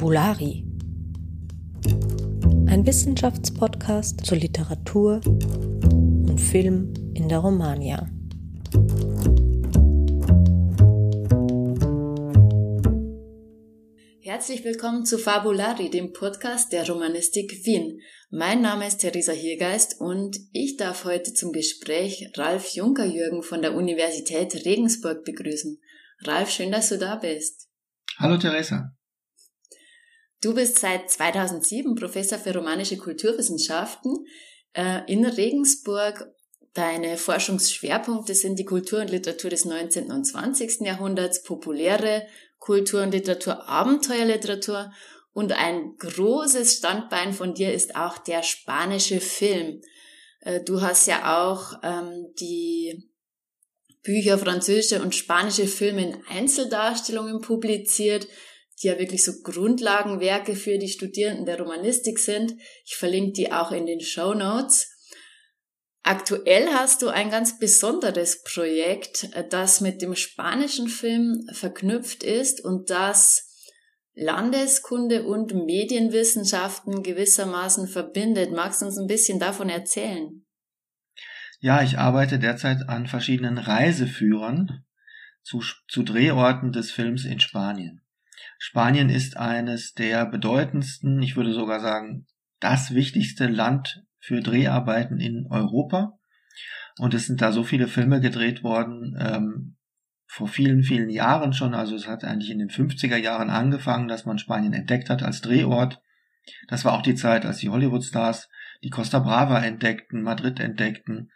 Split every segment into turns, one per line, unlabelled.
Fabulari. Ein Wissenschaftspodcast zur Literatur und Film in der Romania.
Herzlich willkommen zu Fabulari, dem Podcast der Romanistik Wien. Mein Name ist Theresa Hiergeist und ich darf heute zum Gespräch Ralf Junker-Jürgen von der Universität Regensburg begrüßen. Ralf, schön, dass du da bist.
Hallo Theresa.
Du bist seit 2007 Professor für romanische Kulturwissenschaften äh, in Regensburg. Deine Forschungsschwerpunkte sind die Kultur und Literatur des 19. und 20. Jahrhunderts, populäre Kultur und Literatur, Abenteuerliteratur und ein großes Standbein von dir ist auch der spanische Film. Äh, du hast ja auch ähm, die Bücher französische und spanische Filme in Einzeldarstellungen publiziert die ja wirklich so Grundlagenwerke für die Studierenden der Romanistik sind. Ich verlinke die auch in den Show Notes. Aktuell hast du ein ganz besonderes Projekt, das mit dem spanischen Film verknüpft ist und das Landeskunde und Medienwissenschaften gewissermaßen verbindet. Magst du uns ein bisschen davon erzählen?
Ja, ich arbeite derzeit an verschiedenen Reiseführern zu, zu Drehorten des Films in Spanien. Spanien ist eines der bedeutendsten, ich würde sogar sagen, das wichtigste Land für Dreharbeiten in Europa. Und es sind da so viele Filme gedreht worden, ähm, vor vielen, vielen Jahren schon. Also es hat eigentlich in den 50er Jahren angefangen, dass man Spanien entdeckt hat als Drehort. Das war auch die Zeit, als die Hollywood-Stars die Costa Brava entdeckten, Madrid entdeckten.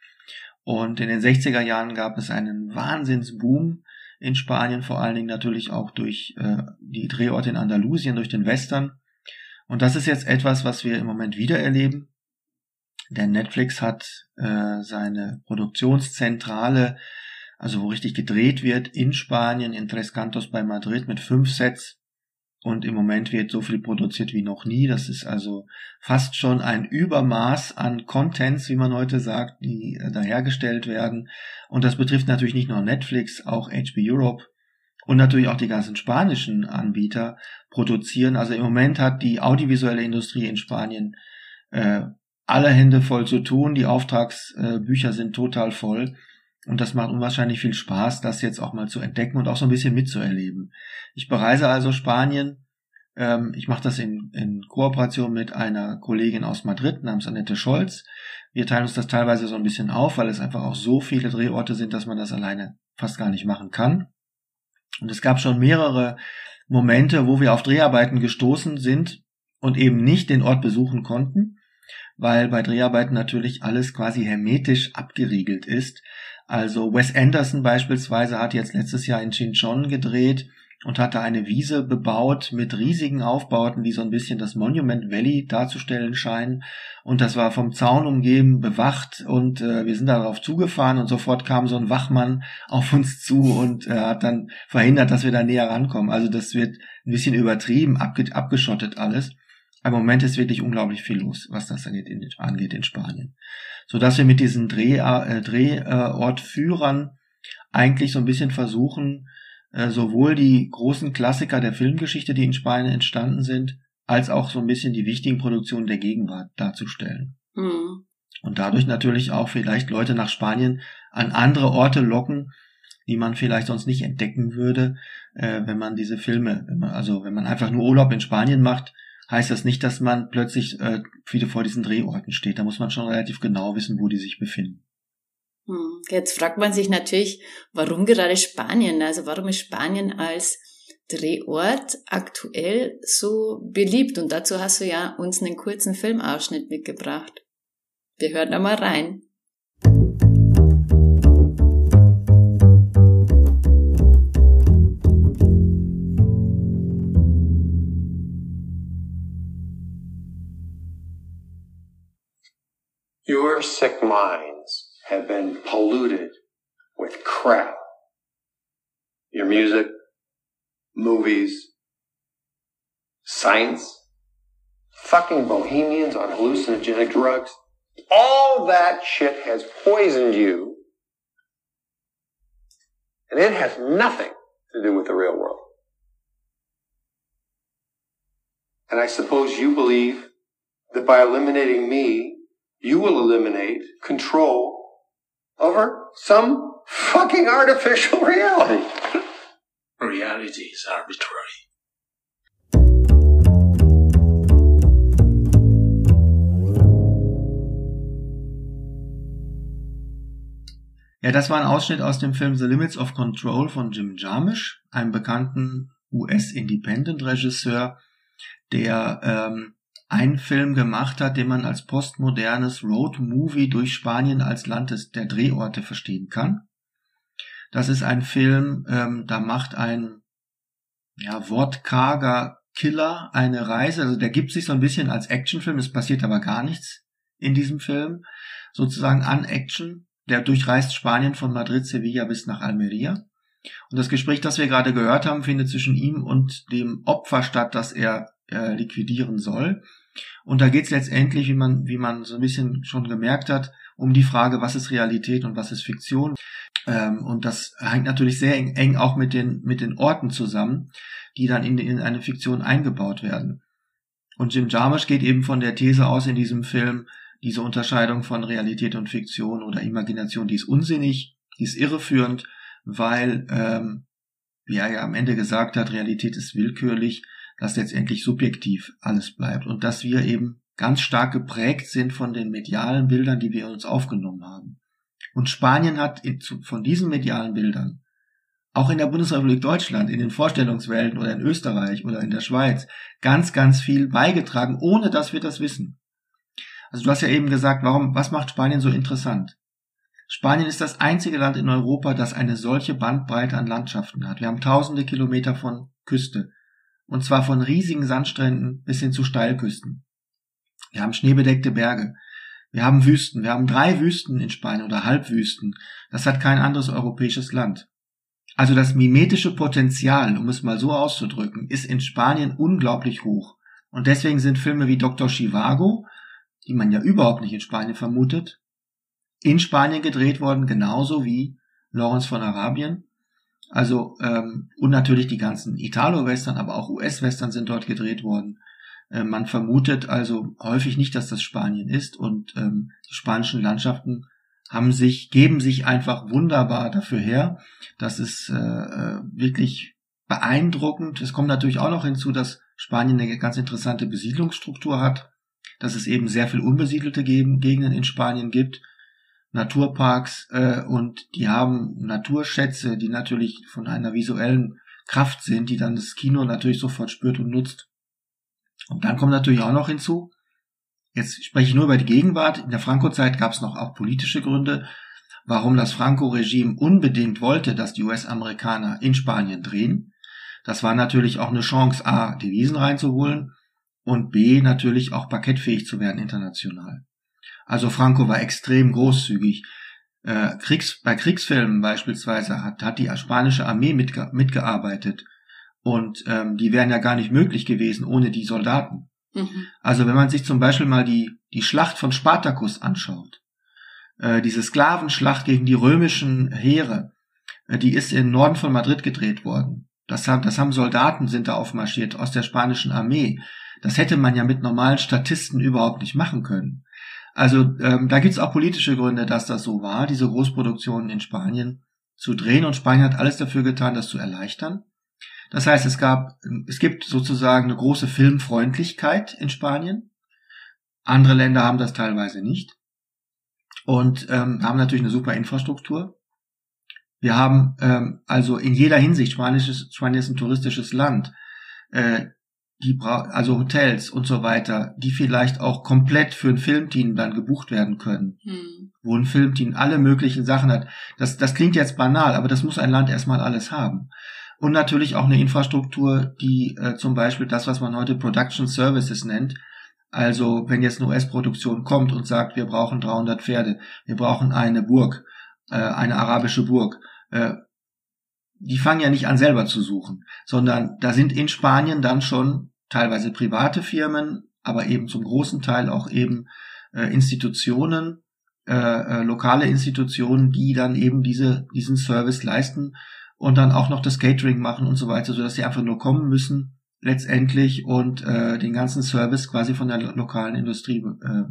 Und in den 60er Jahren gab es einen Wahnsinnsboom in Spanien, vor allen Dingen natürlich auch durch äh, die Drehorte in Andalusien, durch den Western. Und das ist jetzt etwas, was wir im Moment wieder erleben. Denn Netflix hat äh, seine Produktionszentrale, also wo richtig gedreht wird, in Spanien, in Tres Cantos bei Madrid mit fünf Sets und im Moment wird so viel produziert wie noch nie. Das ist also fast schon ein Übermaß an Contents, wie man heute sagt, die äh, da hergestellt werden. Und das betrifft natürlich nicht nur Netflix, auch HB Europe und natürlich auch die ganzen spanischen Anbieter produzieren. Also im Moment hat die audiovisuelle Industrie in Spanien äh, alle Hände voll zu tun. Die Auftragsbücher äh, sind total voll. Und das macht unwahrscheinlich viel Spaß, das jetzt auch mal zu entdecken und auch so ein bisschen mitzuerleben. Ich bereise also Spanien. Ähm, ich mache das in, in Kooperation mit einer Kollegin aus Madrid namens Annette Scholz. Wir teilen uns das teilweise so ein bisschen auf, weil es einfach auch so viele Drehorte sind, dass man das alleine fast gar nicht machen kann. Und es gab schon mehrere Momente, wo wir auf Dreharbeiten gestoßen sind und eben nicht den Ort besuchen konnten, weil bei Dreharbeiten natürlich alles quasi hermetisch abgeriegelt ist. Also Wes Anderson beispielsweise hat jetzt letztes Jahr in Chinchon gedreht und hatte eine Wiese bebaut mit riesigen Aufbauten, die so ein bisschen das Monument Valley darzustellen scheinen. Und das war vom Zaun umgeben, bewacht und äh, wir sind darauf zugefahren und sofort kam so ein Wachmann auf uns zu und äh, hat dann verhindert, dass wir da näher rankommen. Also das wird ein bisschen übertrieben, abge abgeschottet alles. Im Moment ist wirklich unglaublich viel los, was das angeht in, angeht in Spanien. So dass wir mit diesen Dreh, äh, Drehortführern eigentlich so ein bisschen versuchen, äh, sowohl die großen Klassiker der Filmgeschichte, die in Spanien entstanden sind, als auch so ein bisschen die wichtigen Produktionen der Gegenwart darzustellen. Mhm. Und dadurch natürlich auch vielleicht Leute nach Spanien an andere Orte locken, die man vielleicht sonst nicht entdecken würde, äh, wenn man diese Filme, wenn man, also wenn man einfach nur Urlaub in Spanien macht, heißt das nicht, dass man plötzlich äh, wieder vor diesen Drehorten steht. Da muss man schon relativ genau wissen, wo die sich befinden.
Hm. Jetzt fragt man sich natürlich, warum gerade Spanien? Also warum ist Spanien als Drehort aktuell so beliebt? Und dazu hast du ja uns einen kurzen Filmausschnitt mitgebracht. Wir hören da mal rein.
Your sick minds have been polluted with crap. Your music, movies, science, fucking bohemians on hallucinogenic drugs. All that shit has poisoned you. And it has nothing to do with the real world. And I suppose you believe that by eliminating me, you will eliminate control over some fucking artificial reality.
Reality is arbitrary.
Ja, das war ein Ausschnitt aus dem Film The Limits of Control von Jim Jarmusch, einem bekannten US-Independent-Regisseur, der ähm, einen Film gemacht hat, den man als postmodernes Road-Movie durch Spanien als Land des, der Drehorte verstehen kann. Das ist ein Film, ähm, da macht ein ja, wortkarger Killer eine Reise, also der gibt sich so ein bisschen als Actionfilm, es passiert aber gar nichts in diesem Film, sozusagen an Action der durchreist Spanien von Madrid, Sevilla bis nach Almeria. Und das Gespräch, das wir gerade gehört haben, findet zwischen ihm und dem Opfer statt, das er äh, liquidieren soll. Und da geht es letztendlich, wie man, wie man so ein bisschen schon gemerkt hat, um die Frage, was ist Realität und was ist Fiktion. Ähm, und das hängt natürlich sehr eng, eng, auch mit den, mit den Orten zusammen, die dann in, in eine Fiktion eingebaut werden. Und Jim Jarmusch geht eben von der These aus in diesem Film, diese Unterscheidung von Realität und Fiktion oder Imagination, die ist unsinnig, die ist irreführend, weil, ähm, wie er ja am Ende gesagt hat, Realität ist willkürlich, dass letztendlich subjektiv alles bleibt und dass wir eben ganz stark geprägt sind von den medialen Bildern, die wir uns aufgenommen haben. Und Spanien hat von diesen medialen Bildern auch in der Bundesrepublik Deutschland, in den Vorstellungswelten oder in Österreich oder in der Schweiz ganz, ganz viel beigetragen, ohne dass wir das wissen. Also du hast ja eben gesagt, warum, was macht Spanien so interessant? Spanien ist das einzige Land in Europa, das eine solche Bandbreite an Landschaften hat. Wir haben tausende Kilometer von Küste. Und zwar von riesigen Sandstränden bis hin zu Steilküsten. Wir haben schneebedeckte Berge. Wir haben Wüsten. Wir haben drei Wüsten in Spanien oder Halbwüsten. Das hat kein anderes europäisches Land. Also das mimetische Potenzial, um es mal so auszudrücken, ist in Spanien unglaublich hoch. Und deswegen sind Filme wie Dr. Chivago die man ja überhaupt nicht in Spanien vermutet, in Spanien gedreht worden, genauso wie Lawrence von Arabien. Also ähm, und natürlich die ganzen Italo-Western, aber auch US-Western sind dort gedreht worden. Äh, man vermutet also häufig nicht, dass das Spanien ist und ähm, die spanischen Landschaften haben sich, geben sich einfach wunderbar dafür her. Das ist äh, äh wirklich beeindruckend. Es kommt natürlich auch noch hinzu, dass Spanien eine ganz interessante Besiedlungsstruktur hat dass es eben sehr viel unbesiedelte Gegenden in Spanien gibt, Naturparks äh, und die haben Naturschätze, die natürlich von einer visuellen Kraft sind, die dann das Kino natürlich sofort spürt und nutzt. Und dann kommt natürlich auch noch hinzu, jetzt spreche ich nur über die Gegenwart, in der Franco-Zeit gab es noch auch politische Gründe, warum das Franco-Regime unbedingt wollte, dass die US-Amerikaner in Spanien drehen. Das war natürlich auch eine Chance, A, Devisen reinzuholen und B natürlich auch parkettfähig zu werden international. Also Franco war extrem großzügig. Äh, Kriegs, bei Kriegsfilmen beispielsweise hat, hat die spanische Armee mitge mitgearbeitet und ähm, die wären ja gar nicht möglich gewesen ohne die Soldaten. Mhm. Also wenn man sich zum Beispiel mal die, die Schlacht von Spartacus anschaut, äh, diese Sklavenschlacht gegen die römischen Heere, äh, die ist im Norden von Madrid gedreht worden. Das haben, das haben Soldaten sind da aufmarschiert aus der spanischen Armee. Das hätte man ja mit normalen Statisten überhaupt nicht machen können. Also ähm, da gibt's auch politische Gründe, dass das so war, diese Großproduktionen in Spanien zu drehen. Und Spanien hat alles dafür getan, das zu erleichtern. Das heißt, es gab, es gibt sozusagen eine große Filmfreundlichkeit in Spanien. Andere Länder haben das teilweise nicht. Und ähm, haben natürlich eine super Infrastruktur. Wir haben ähm, also in jeder Hinsicht, Spanisches, Spanien ist ein touristisches Land. Äh, die also Hotels und so weiter, die vielleicht auch komplett für ein Filmteam dann gebucht werden können, hm. wo ein Filmteam alle möglichen Sachen hat. Das, das klingt jetzt banal, aber das muss ein Land erstmal alles haben. Und natürlich auch eine Infrastruktur, die äh, zum Beispiel das, was man heute Production Services nennt, also wenn jetzt eine US-Produktion kommt und sagt, wir brauchen 300 Pferde, wir brauchen eine Burg, äh, eine arabische Burg, äh, die fangen ja nicht an selber zu suchen, sondern da sind in Spanien dann schon teilweise private Firmen, aber eben zum großen Teil auch eben äh, Institutionen, äh, äh, lokale Institutionen, die dann eben diese, diesen Service leisten und dann auch noch das Catering machen und so weiter, sodass sie einfach nur kommen müssen, letztendlich und äh, den ganzen Service quasi von der lokalen Industrie äh,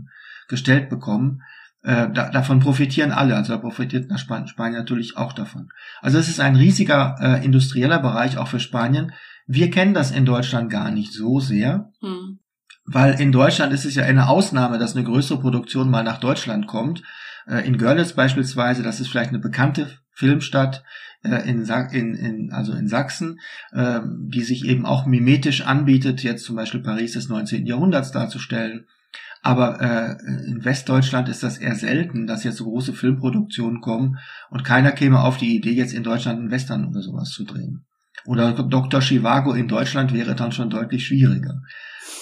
gestellt bekommen. Äh, da, davon profitieren alle, also da profitiert Span Spanien natürlich auch davon. Also es ist ein riesiger äh, industrieller Bereich auch für Spanien. Wir kennen das in Deutschland gar nicht so sehr, hm. weil in Deutschland ist es ja eine Ausnahme, dass eine größere Produktion mal nach Deutschland kommt. Äh, in Görlitz beispielsweise, das ist vielleicht eine bekannte Filmstadt äh, in, in, in, also in Sachsen, äh, die sich eben auch mimetisch anbietet, jetzt zum Beispiel Paris des 19. Jahrhunderts darzustellen aber äh, in Westdeutschland ist das eher selten, dass jetzt so große Filmproduktionen kommen und keiner käme auf die Idee, jetzt in Deutschland einen Western oder sowas zu drehen. Oder Dr. Chivago in Deutschland wäre dann schon deutlich schwieriger.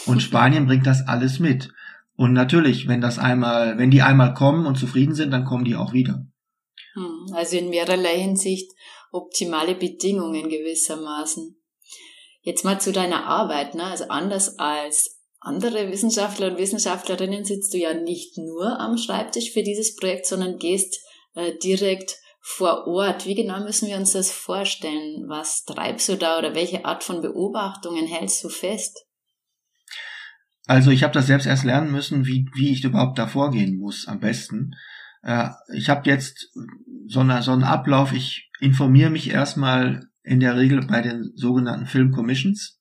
Und Spanien bringt das alles mit. Und natürlich, wenn das einmal, wenn die einmal kommen und zufrieden sind, dann kommen die auch wieder.
Hm, also in mehrerlei Hinsicht optimale Bedingungen gewissermaßen. Jetzt mal zu deiner Arbeit, ne? Also anders als andere Wissenschaftler und Wissenschaftlerinnen sitzt du ja nicht nur am Schreibtisch für dieses Projekt, sondern gehst äh, direkt vor Ort. Wie genau müssen wir uns das vorstellen? Was treibst du da oder welche Art von Beobachtungen hältst du fest?
Also ich habe das selbst erst lernen müssen, wie, wie ich überhaupt da vorgehen muss am besten. Äh, ich habe jetzt so, eine, so einen Ablauf, ich informiere mich erstmal in der Regel bei den sogenannten Film Commissions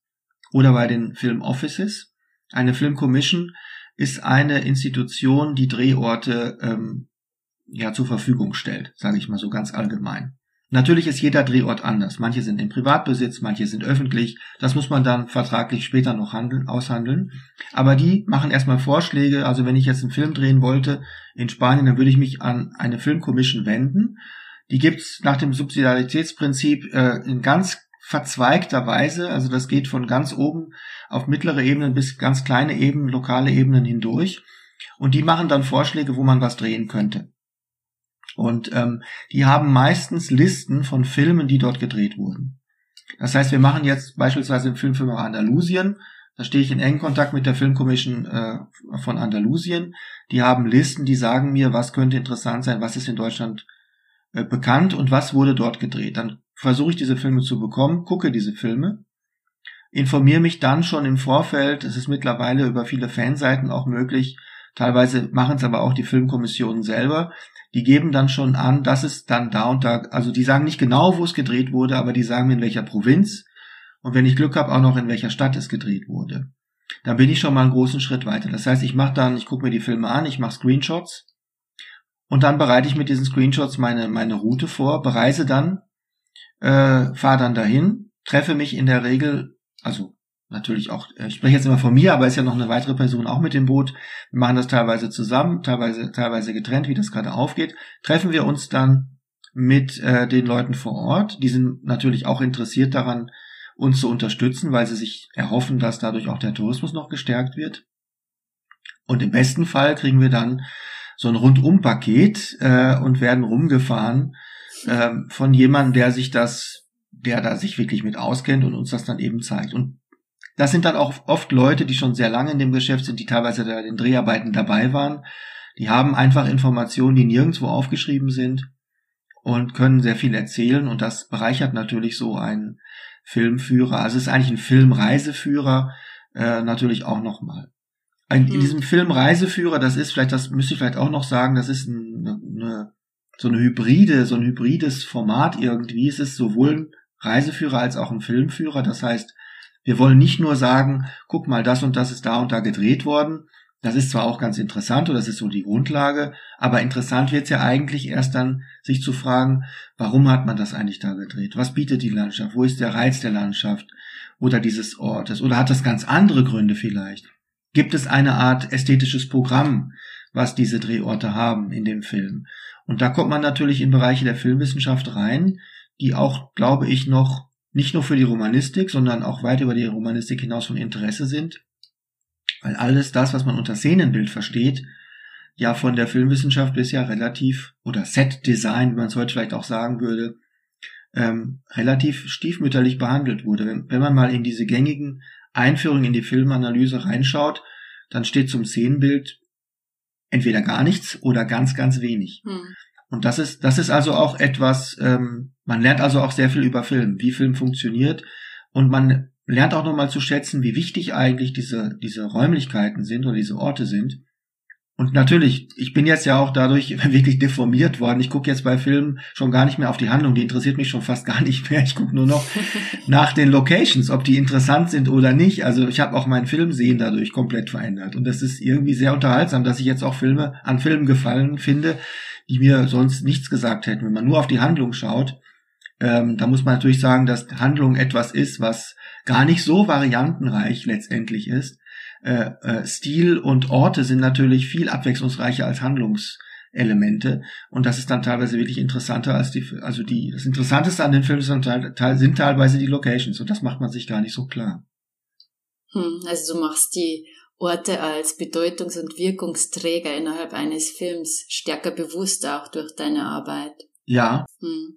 oder bei den Film Offices eine Film Commission ist eine Institution, die Drehorte ähm, ja zur Verfügung stellt, sage ich mal so ganz allgemein. Natürlich ist jeder Drehort anders. Manche sind in Privatbesitz, manche sind öffentlich. Das muss man dann vertraglich später noch handeln, aushandeln. Aber die machen erstmal Vorschläge. Also wenn ich jetzt einen Film drehen wollte in Spanien, dann würde ich mich an eine Filmcommission wenden. Die gibt's nach dem Subsidiaritätsprinzip äh, in ganz verzweigter Weise. Also das geht von ganz oben auf mittlere Ebenen bis ganz kleine Ebenen, lokale Ebenen hindurch. Und die machen dann Vorschläge, wo man was drehen könnte. Und ähm, die haben meistens Listen von Filmen, die dort gedreht wurden. Das heißt, wir machen jetzt beispielsweise im Filmfilm Andalusien, da stehe ich in engen Kontakt mit der Filmcommission äh, von Andalusien. Die haben Listen, die sagen mir, was könnte interessant sein, was ist in Deutschland äh, bekannt und was wurde dort gedreht. Dann versuche ich diese Filme zu bekommen, gucke diese Filme informiere mich dann schon im Vorfeld. Es ist mittlerweile über viele Fanseiten auch möglich. Teilweise machen es aber auch die Filmkommissionen selber. Die geben dann schon an, dass es dann da und da, also die sagen nicht genau, wo es gedreht wurde, aber die sagen in welcher Provinz und wenn ich Glück habe, auch noch in welcher Stadt es gedreht wurde. Dann bin ich schon mal einen großen Schritt weiter. Das heißt, ich mache dann, ich gucke mir die Filme an, ich mache Screenshots und dann bereite ich mit diesen Screenshots meine, meine Route vor, bereise dann, äh, fahre dann dahin, treffe mich in der Regel also natürlich auch, äh, ich spreche jetzt immer von mir, aber ist ja noch eine weitere Person auch mit dem Boot. Wir machen das teilweise zusammen, teilweise, teilweise getrennt, wie das gerade aufgeht. Treffen wir uns dann mit äh, den Leuten vor Ort. Die sind natürlich auch interessiert daran, uns zu unterstützen, weil sie sich erhoffen, dass dadurch auch der Tourismus noch gestärkt wird. Und im besten Fall kriegen wir dann so ein Rundum-Paket äh, und werden rumgefahren äh, von jemandem, der sich das der da sich wirklich mit auskennt und uns das dann eben zeigt. Und das sind dann auch oft Leute, die schon sehr lange in dem Geschäft sind, die teilweise bei den Dreharbeiten dabei waren. Die haben einfach Informationen, die nirgendwo aufgeschrieben sind und können sehr viel erzählen und das bereichert natürlich so einen Filmführer. Also es ist eigentlich ein Filmreiseführer äh, natürlich auch nochmal. In, in mhm. diesem Filmreiseführer, das ist vielleicht, das müsste ich vielleicht auch noch sagen, das ist eine, eine, so eine hybride, so ein hybrides Format irgendwie. Es ist sowohl Reiseführer als auch ein Filmführer. Das heißt, wir wollen nicht nur sagen, guck mal, das und das ist da und da gedreht worden. Das ist zwar auch ganz interessant oder das ist so die Grundlage, aber interessant wird es ja eigentlich erst dann, sich zu fragen, warum hat man das eigentlich da gedreht? Was bietet die Landschaft? Wo ist der Reiz der Landschaft oder dieses Ortes? Oder hat das ganz andere Gründe vielleicht? Gibt es eine Art ästhetisches Programm, was diese Drehorte haben in dem Film? Und da kommt man natürlich in Bereiche der Filmwissenschaft rein, die auch, glaube ich, noch nicht nur für die Romanistik, sondern auch weit über die Romanistik hinaus von Interesse sind. Weil alles das, was man unter Szenenbild versteht, ja von der Filmwissenschaft bisher relativ, oder Set-Design, wie man es heute vielleicht auch sagen würde, ähm, relativ stiefmütterlich behandelt wurde. Wenn, wenn man mal in diese gängigen Einführungen in die Filmanalyse reinschaut, dann steht zum Szenenbild entweder gar nichts oder ganz, ganz wenig. Hm. Und das ist, das ist also auch etwas, ähm, man lernt also auch sehr viel über Film, wie Film funktioniert. Und man lernt auch nochmal zu schätzen, wie wichtig eigentlich diese, diese Räumlichkeiten sind oder diese Orte sind. Und natürlich, ich bin jetzt ja auch dadurch wirklich deformiert worden. Ich gucke jetzt bei Filmen schon gar nicht mehr auf die Handlung, die interessiert mich schon fast gar nicht mehr. Ich gucke nur noch nach den Locations, ob die interessant sind oder nicht. Also ich habe auch mein Filmsehen dadurch komplett verändert. Und das ist irgendwie sehr unterhaltsam, dass ich jetzt auch Filme an Filmen gefallen finde, die mir sonst nichts gesagt hätten. Wenn man nur auf die Handlung schaut, ähm, da muss man natürlich sagen, dass Handlung etwas ist, was gar nicht so variantenreich letztendlich ist äh, äh, Stil und Orte sind natürlich viel abwechslungsreicher als Handlungselemente und das ist dann teilweise wirklich interessanter als die, also die, das Interessanteste an den Filmen sind, sind teilweise die Locations und das macht man sich gar nicht so klar.
Hm, also du machst die Orte als Bedeutungs- und Wirkungsträger innerhalb eines Films stärker bewusst auch durch deine Arbeit.
Ja.
Hm.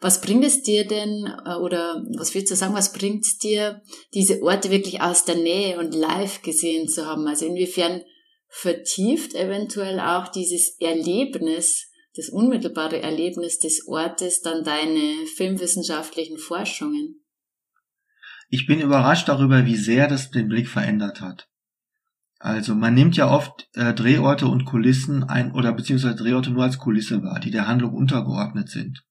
Was bringt es dir denn, äh, oder was willst du sagen, was bringt es dir, diese Orte wirklich aus der Nähe und live gesehen zu haben? Also inwiefern vertieft eventuell auch dieses Erlebnis, das unmittelbare Erlebnis des Ortes dann deine filmwissenschaftlichen Forschungen?
Ich bin überrascht darüber, wie sehr das den Blick verändert hat. Also man nimmt ja oft äh, Drehorte und Kulissen ein oder beziehungsweise Drehorte nur als Kulisse wahr, die der Handlung untergeordnet sind.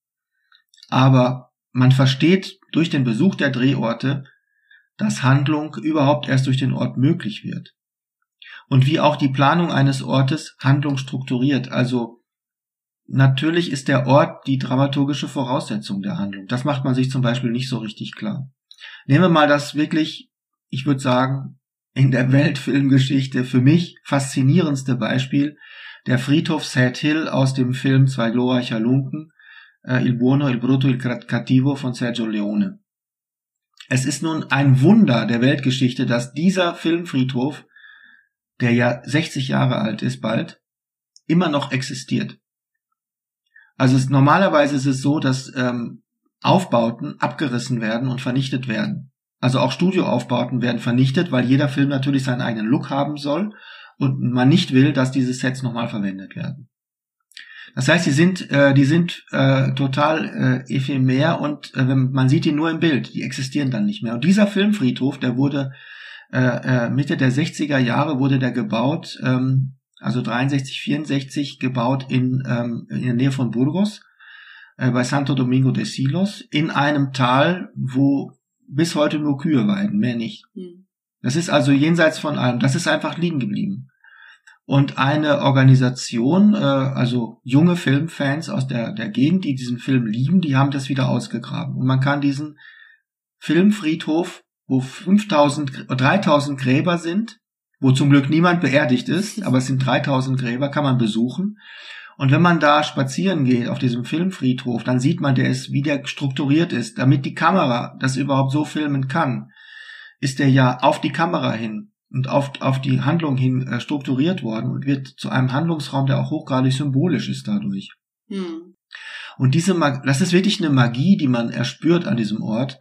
Aber man versteht durch den Besuch der Drehorte, dass Handlung überhaupt erst durch den Ort möglich wird. Und wie auch die Planung eines Ortes Handlung strukturiert. Also natürlich ist der Ort die dramaturgische Voraussetzung der Handlung. Das macht man sich zum Beispiel nicht so richtig klar. Nehmen wir mal das wirklich, ich würde sagen, in der Weltfilmgeschichte für mich faszinierendste Beispiel, der Friedhof Sad Hill aus dem Film Zwei glorreicher Lunken, äh, Il Buono, Il Brutto, Il Cattivo von Sergio Leone. Es ist nun ein Wunder der Weltgeschichte, dass dieser Filmfriedhof, der ja 60 Jahre alt ist bald, immer noch existiert. Also es, normalerweise ist es so, dass ähm, Aufbauten abgerissen werden und vernichtet werden. Also auch Studioaufbauten werden vernichtet, weil jeder Film natürlich seinen eigenen Look haben soll und man nicht will, dass diese Sets nochmal verwendet werden. Das heißt, die sind, äh, die sind äh, total äh, ephemer und äh, man sieht die nur im Bild, die existieren dann nicht mehr. Und dieser Filmfriedhof, der wurde äh, äh, Mitte der 60er Jahre wurde der gebaut, ähm, also 63, 64 gebaut in, ähm, in der Nähe von Burgos, äh, bei Santo Domingo de Silos, in einem Tal, wo bis heute nur Kühe weiden, mehr nicht. Hm. Das ist also jenseits von allem. Das ist einfach liegen geblieben und eine Organisation, äh, also junge Filmfans aus der, der Gegend, die diesen Film lieben, die haben das wieder ausgegraben. Und man kann diesen Filmfriedhof, wo 5000, 3000 Gräber sind, wo zum Glück niemand beerdigt ist, aber es sind 3000 Gräber, kann man besuchen. Und wenn man da spazieren geht auf diesem Filmfriedhof, dann sieht man, der ist, wie der strukturiert ist, damit die Kamera das überhaupt so filmen kann, ist der ja auf die Kamera hin und auf, auf die Handlung hin äh, strukturiert worden und wird zu einem Handlungsraum, der auch hochgradig symbolisch ist dadurch. Hm. Und diese Mag das ist wirklich eine Magie, die man erspürt an diesem Ort.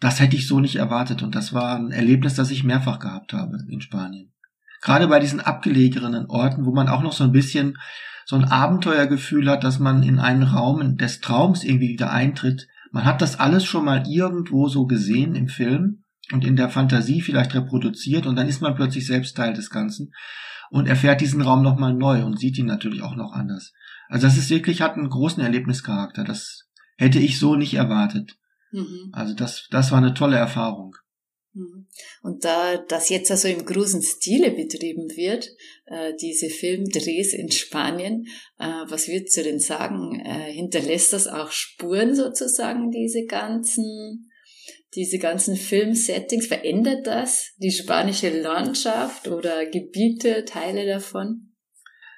Das hätte ich so nicht erwartet und das war ein Erlebnis, das ich mehrfach gehabt habe in Spanien. Gerade bei diesen abgelegenen Orten, wo man auch noch so ein bisschen so ein Abenteuergefühl hat, dass man in einen Raum des Traums irgendwie wieder eintritt. Man hat das alles schon mal irgendwo so gesehen im Film und in der Fantasie vielleicht reproduziert und dann ist man plötzlich selbst Teil des Ganzen und erfährt diesen Raum nochmal neu und sieht ihn natürlich auch noch anders. Also das ist wirklich, hat einen großen Erlebnischarakter. Das hätte ich so nicht erwartet. Mhm. Also das, das war eine tolle Erfahrung.
Mhm. Und da das jetzt also im großen Stile betrieben wird, äh, diese Filmdrehs in Spanien, äh, was würdest du denn sagen? Äh, hinterlässt das auch Spuren sozusagen, diese ganzen diese ganzen Filmsettings, verändert das die spanische Landschaft oder Gebiete, Teile davon?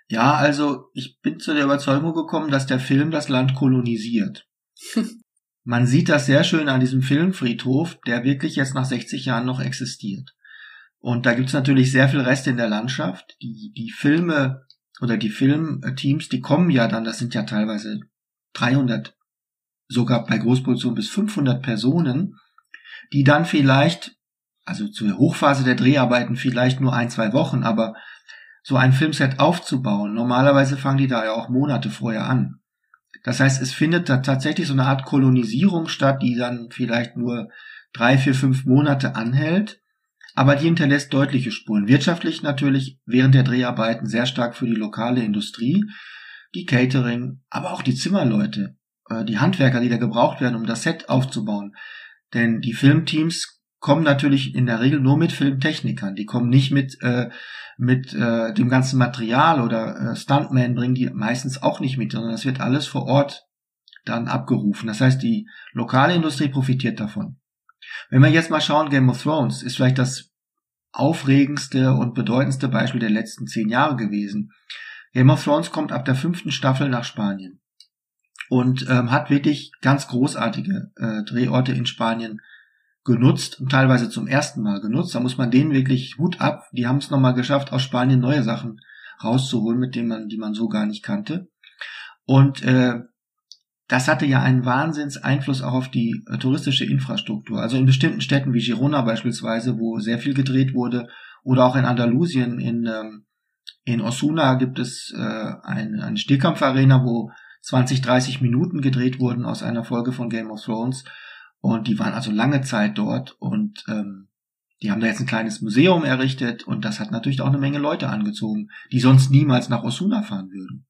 Ja, also ich bin zu der Überzeugung gekommen, dass der Film das Land kolonisiert. Man sieht das sehr schön an diesem Filmfriedhof, der wirklich jetzt nach 60 Jahren noch existiert. Und da gibt's natürlich sehr viel Rest in der Landschaft. Die, die Filme oder die Filmteams, die kommen ja dann, das sind ja teilweise 300, sogar bei Großproduktion bis 500 Personen, die dann vielleicht, also zur Hochphase der Dreharbeiten vielleicht nur ein, zwei Wochen, aber so ein Filmset aufzubauen, normalerweise fangen die da ja auch Monate vorher an. Das heißt, es findet da tatsächlich so eine Art Kolonisierung statt, die dann vielleicht nur drei, vier, fünf Monate anhält, aber die hinterlässt deutliche Spuren. Wirtschaftlich natürlich während der Dreharbeiten sehr stark für die lokale Industrie, die Catering, aber auch die Zimmerleute, äh, die Handwerker, die da gebraucht werden, um das Set aufzubauen. Denn die Filmteams kommen natürlich in der Regel nur mit Filmtechnikern. Die kommen nicht mit, äh, mit äh, dem ganzen Material oder äh, Stuntman bringen die meistens auch nicht mit, sondern das wird alles vor Ort dann abgerufen. Das heißt, die lokale Industrie profitiert davon. Wenn wir jetzt mal schauen, Game of Thrones ist vielleicht das aufregendste und bedeutendste Beispiel der letzten zehn Jahre gewesen. Game of Thrones kommt ab der fünften Staffel nach Spanien und ähm, hat wirklich ganz großartige äh, Drehorte in Spanien genutzt und teilweise zum ersten Mal genutzt. Da muss man denen wirklich Hut ab. Die haben es nochmal geschafft, aus Spanien neue Sachen rauszuholen, mit denen man, die man so gar nicht kannte. Und äh, das hatte ja einen Wahnsinns Einfluss auch auf die äh, touristische Infrastruktur. Also in bestimmten Städten wie Girona beispielsweise, wo sehr viel gedreht wurde, oder auch in Andalusien, in, ähm, in Osuna gibt es äh, eine, eine Stehkampfarena, wo 20, 30 Minuten gedreht wurden aus einer Folge von Game of Thrones. Und die waren also lange Zeit dort und ähm, die haben da jetzt ein kleines Museum errichtet und das hat natürlich auch eine Menge Leute angezogen, die sonst niemals nach Osuna fahren würden.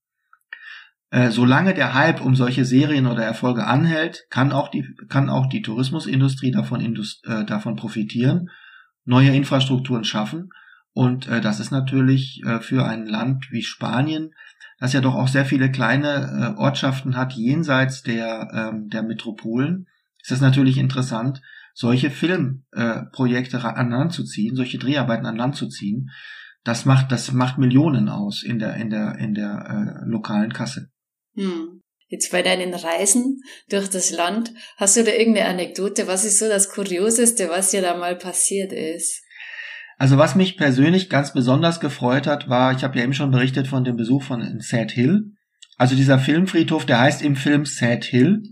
Äh, solange der Hype um solche Serien oder Erfolge anhält, kann auch die, kann auch die Tourismusindustrie davon, Indust äh, davon profitieren, neue Infrastrukturen schaffen. Und äh, das ist natürlich äh, für ein Land wie Spanien, das ja doch auch sehr viele kleine äh, Ortschaften hat jenseits der, ähm, der Metropolen, ist es natürlich interessant, solche Filmprojekte äh, an Land zu ziehen, solche Dreharbeiten an Land zu ziehen. Das macht, das macht Millionen aus in der, in der, in der äh, lokalen Kasse.
Hm. Jetzt bei deinen Reisen durch das Land, hast du da irgendeine Anekdote? Was ist so das Kurioseste, was dir da mal passiert ist?
Also was mich persönlich ganz besonders gefreut hat, war, ich habe ja eben schon berichtet von dem Besuch von Sad Hill. Also dieser Filmfriedhof, der heißt im Film Sad Hill.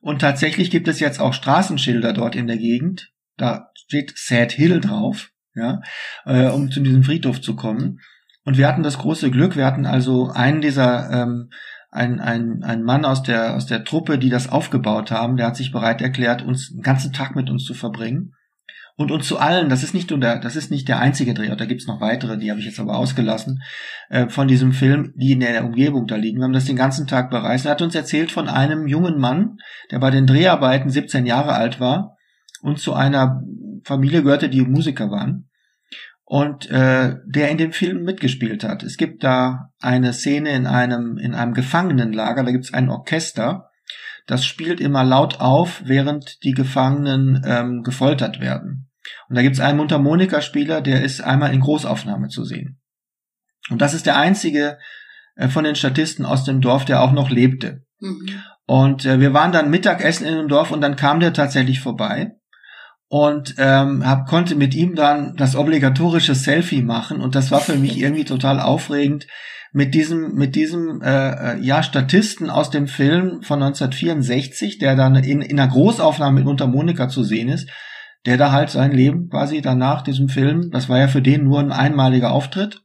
Und tatsächlich gibt es jetzt auch Straßenschilder dort in der Gegend. Da steht Sad Hill drauf, ja, äh, um zu diesem Friedhof zu kommen. Und wir hatten das große Glück, wir hatten also einen dieser ähm, ein, ein, ein Mann aus der, aus der Truppe, die das aufgebaut haben, der hat sich bereit erklärt, uns einen ganzen Tag mit uns zu verbringen. Und uns zu allen, das ist nicht nur der, das ist nicht der einzige Drehort, da gibt's noch weitere, die habe ich jetzt aber ausgelassen, äh, von diesem Film, die in der Umgebung da liegen. Wir haben das den ganzen Tag bereist. Er hat uns erzählt von einem jungen Mann, der bei den Dreharbeiten 17 Jahre alt war und zu einer Familie gehörte, die Musiker waren und äh, der in dem Film mitgespielt hat. Es gibt da eine Szene in einem in einem Gefangenenlager, da gibt es ein Orchester, das spielt immer laut auf, während die Gefangenen ähm, gefoltert werden. Und da gibt es einen Mundharmonikaspieler, der ist einmal in Großaufnahme zu sehen. Und das ist der einzige äh, von den Statisten aus dem Dorf, der auch noch lebte. Mhm. Und äh, wir waren dann Mittagessen in dem Dorf und dann kam der tatsächlich vorbei und ähm, hab, konnte mit ihm dann das obligatorische Selfie machen und das war für mich irgendwie total aufregend mit diesem mit diesem äh, äh ja Statisten aus dem Film von 1964, der dann in, in einer Großaufnahme mit Mundharmonika zu sehen ist, der da halt sein Leben quasi danach diesem Film, das war ja für den nur ein einmaliger Auftritt,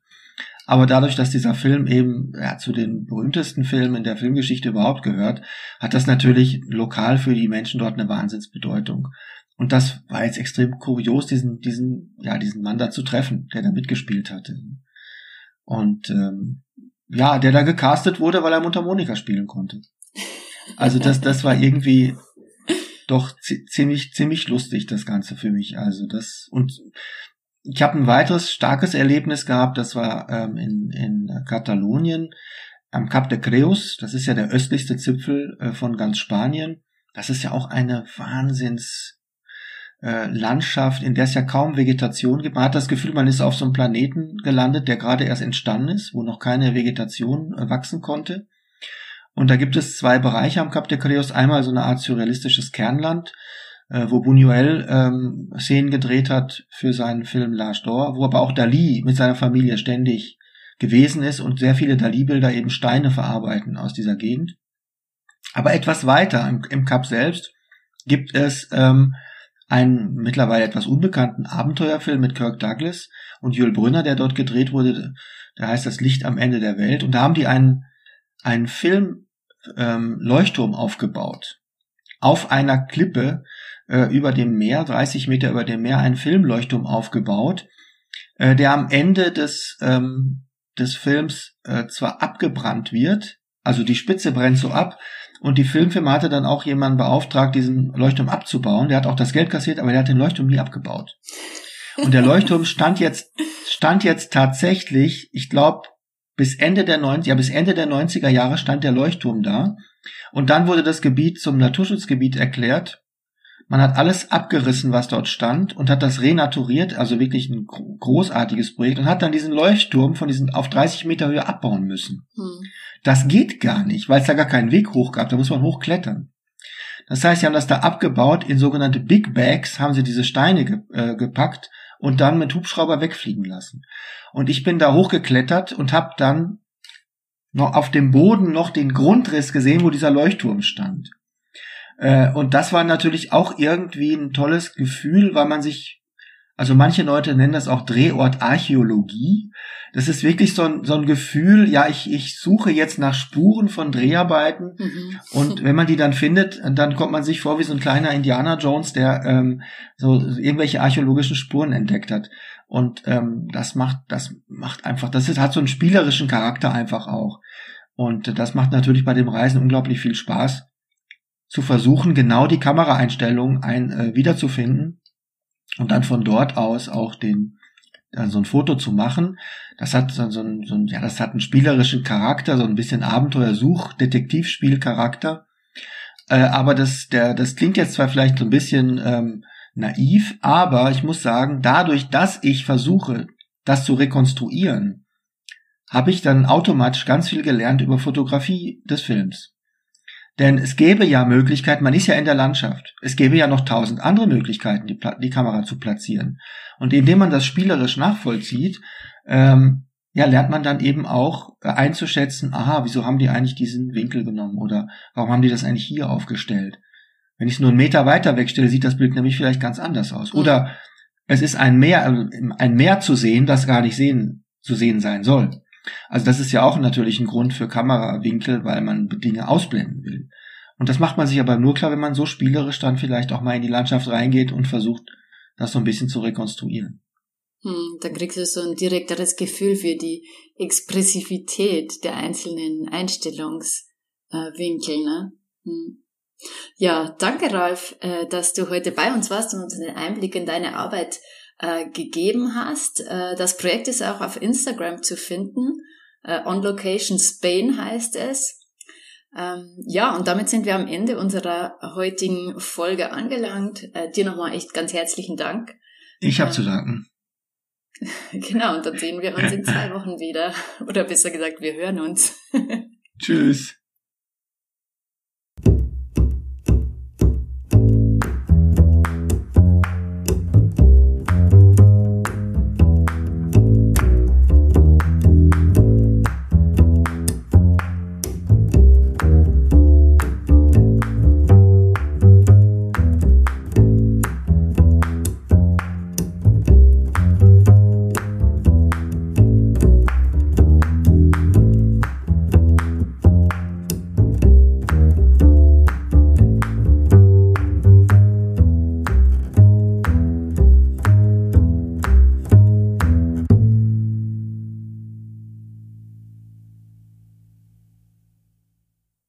aber dadurch, dass dieser Film eben ja, zu den berühmtesten Filmen in der Filmgeschichte überhaupt gehört, hat das natürlich lokal für die Menschen dort eine Wahnsinnsbedeutung. Und das war jetzt extrem kurios, diesen, diesen, ja, diesen Mann da zu treffen, der da mitgespielt hatte. Und ähm, ja, der da gecastet wurde, weil er Mundharmonika spielen konnte. Also das, das war irgendwie doch ziemlich, ziemlich lustig, das Ganze für mich. Also das, und ich habe ein weiteres starkes Erlebnis gehabt, das war ähm, in, in Katalonien am Cap de Creus, das ist ja der östlichste Zipfel äh, von ganz Spanien. Das ist ja auch eine Wahnsinns äh, Landschaft, in der es ja kaum Vegetation gibt. Man hat das Gefühl, man ist auf so einem Planeten gelandet, der gerade erst entstanden ist, wo noch keine Vegetation äh, wachsen konnte. Und da gibt es zwei Bereiche am Cap de Creos. Einmal so eine Art surrealistisches Kernland, äh, wo Buñuel ähm, Szenen gedreht hat für seinen Film L'Age d'Or, wo aber auch Dali mit seiner Familie ständig gewesen ist und sehr viele Dali-Bilder eben Steine verarbeiten aus dieser Gegend. Aber etwas weiter im, im Kap selbst gibt es ähm, einen mittlerweile etwas unbekannten Abenteuerfilm mit Kirk Douglas und Jules Brünner, der dort gedreht wurde. Der heißt Das Licht am Ende der Welt. Und da haben die einen, einen Film ähm, Leuchtturm aufgebaut. Auf einer Klippe, äh, über dem Meer, 30 Meter über dem Meer, einen Filmleuchtturm aufgebaut, äh, der am Ende des, ähm, des Films äh, zwar abgebrannt wird, also die Spitze brennt so ab, und die Filmfirma hatte dann auch jemanden beauftragt, diesen Leuchtturm abzubauen. Der hat auch das Geld kassiert, aber der hat den Leuchtturm nie abgebaut. Und der Leuchtturm stand jetzt, stand jetzt tatsächlich, ich glaube, bis Ende der 90, ja, bis Ende der 90er Jahre stand der Leuchtturm da. Und dann wurde das Gebiet zum Naturschutzgebiet erklärt. Man hat alles abgerissen, was dort stand und hat das renaturiert, also wirklich ein großartiges Projekt und hat dann diesen Leuchtturm von diesen auf 30 Meter Höhe abbauen müssen. Hm. Das geht gar nicht, weil es da gar keinen Weg hoch gab, da muss man hochklettern. Das heißt, sie haben das da abgebaut, in sogenannte Big Bags haben sie diese Steine ge äh, gepackt und dann mit Hubschrauber wegfliegen lassen. Und ich bin da hochgeklettert und habe dann noch auf dem Boden noch den Grundriss gesehen, wo dieser Leuchtturm stand. Äh, und das war natürlich auch irgendwie ein tolles Gefühl, weil man sich, also manche Leute nennen das auch Drehort Archäologie. Das ist wirklich so ein, so ein Gefühl, ja, ich, ich suche jetzt nach Spuren von Dreharbeiten mhm. und wenn man die dann findet, dann kommt man sich vor wie so ein kleiner Indiana Jones, der ähm, so irgendwelche archäologischen Spuren entdeckt hat. Und ähm, das macht, das macht einfach, das ist, hat so einen spielerischen Charakter einfach auch. Und das macht natürlich bei dem Reisen unglaublich viel Spaß zu versuchen, genau die Kameraeinstellungen ein, äh, wiederzufinden und dann von dort aus auch den äh, so ein Foto zu machen. Das hat so, so, ein, so ja, das hat einen spielerischen Charakter, so ein bisschen Abenteuersuch, Detektivspielcharakter. Äh, aber das, der, das klingt jetzt zwar vielleicht so ein bisschen ähm, naiv, aber ich muss sagen, dadurch, dass ich versuche, das zu rekonstruieren, habe ich dann automatisch ganz viel gelernt über Fotografie des Films. Denn es gäbe ja Möglichkeiten, man ist ja in der Landschaft. Es gäbe ja noch tausend andere Möglichkeiten, die, die Kamera zu platzieren. Und indem man das spielerisch nachvollzieht, ähm, ja, lernt man dann eben auch äh, einzuschätzen, aha, wieso haben die eigentlich diesen Winkel genommen oder warum haben die das eigentlich hier aufgestellt? Wenn ich es nur einen Meter weiter wegstelle, sieht das Bild nämlich vielleicht ganz anders aus. Mhm. Oder es ist ein Meer, äh, ein Meer zu sehen, das gar nicht sehen, zu sehen sein soll. Also das ist ja auch natürlich ein Grund für Kamerawinkel, weil man Dinge ausblenden will. Und das macht man sich aber nur klar, wenn man so spielerisch dann vielleicht auch mal in die Landschaft reingeht und versucht, das so ein bisschen zu rekonstruieren.
Hm, dann kriegst du so ein direkteres Gefühl für die Expressivität der einzelnen Einstellungswinkel. Ne? Hm. Ja, danke Ralf, äh, dass du heute bei uns warst und uns einen Einblick in deine Arbeit äh, gegeben hast. Äh, das Projekt ist auch auf Instagram zu finden. Äh, On Location Spain heißt es. Ähm, ja, und damit sind wir am Ende unserer heutigen Folge angelangt. Äh, dir nochmal echt ganz herzlichen Dank.
Ich habe zu danken.
genau, und dann sehen wir uns in zwei Wochen wieder. Oder besser gesagt, wir hören uns.
Tschüss.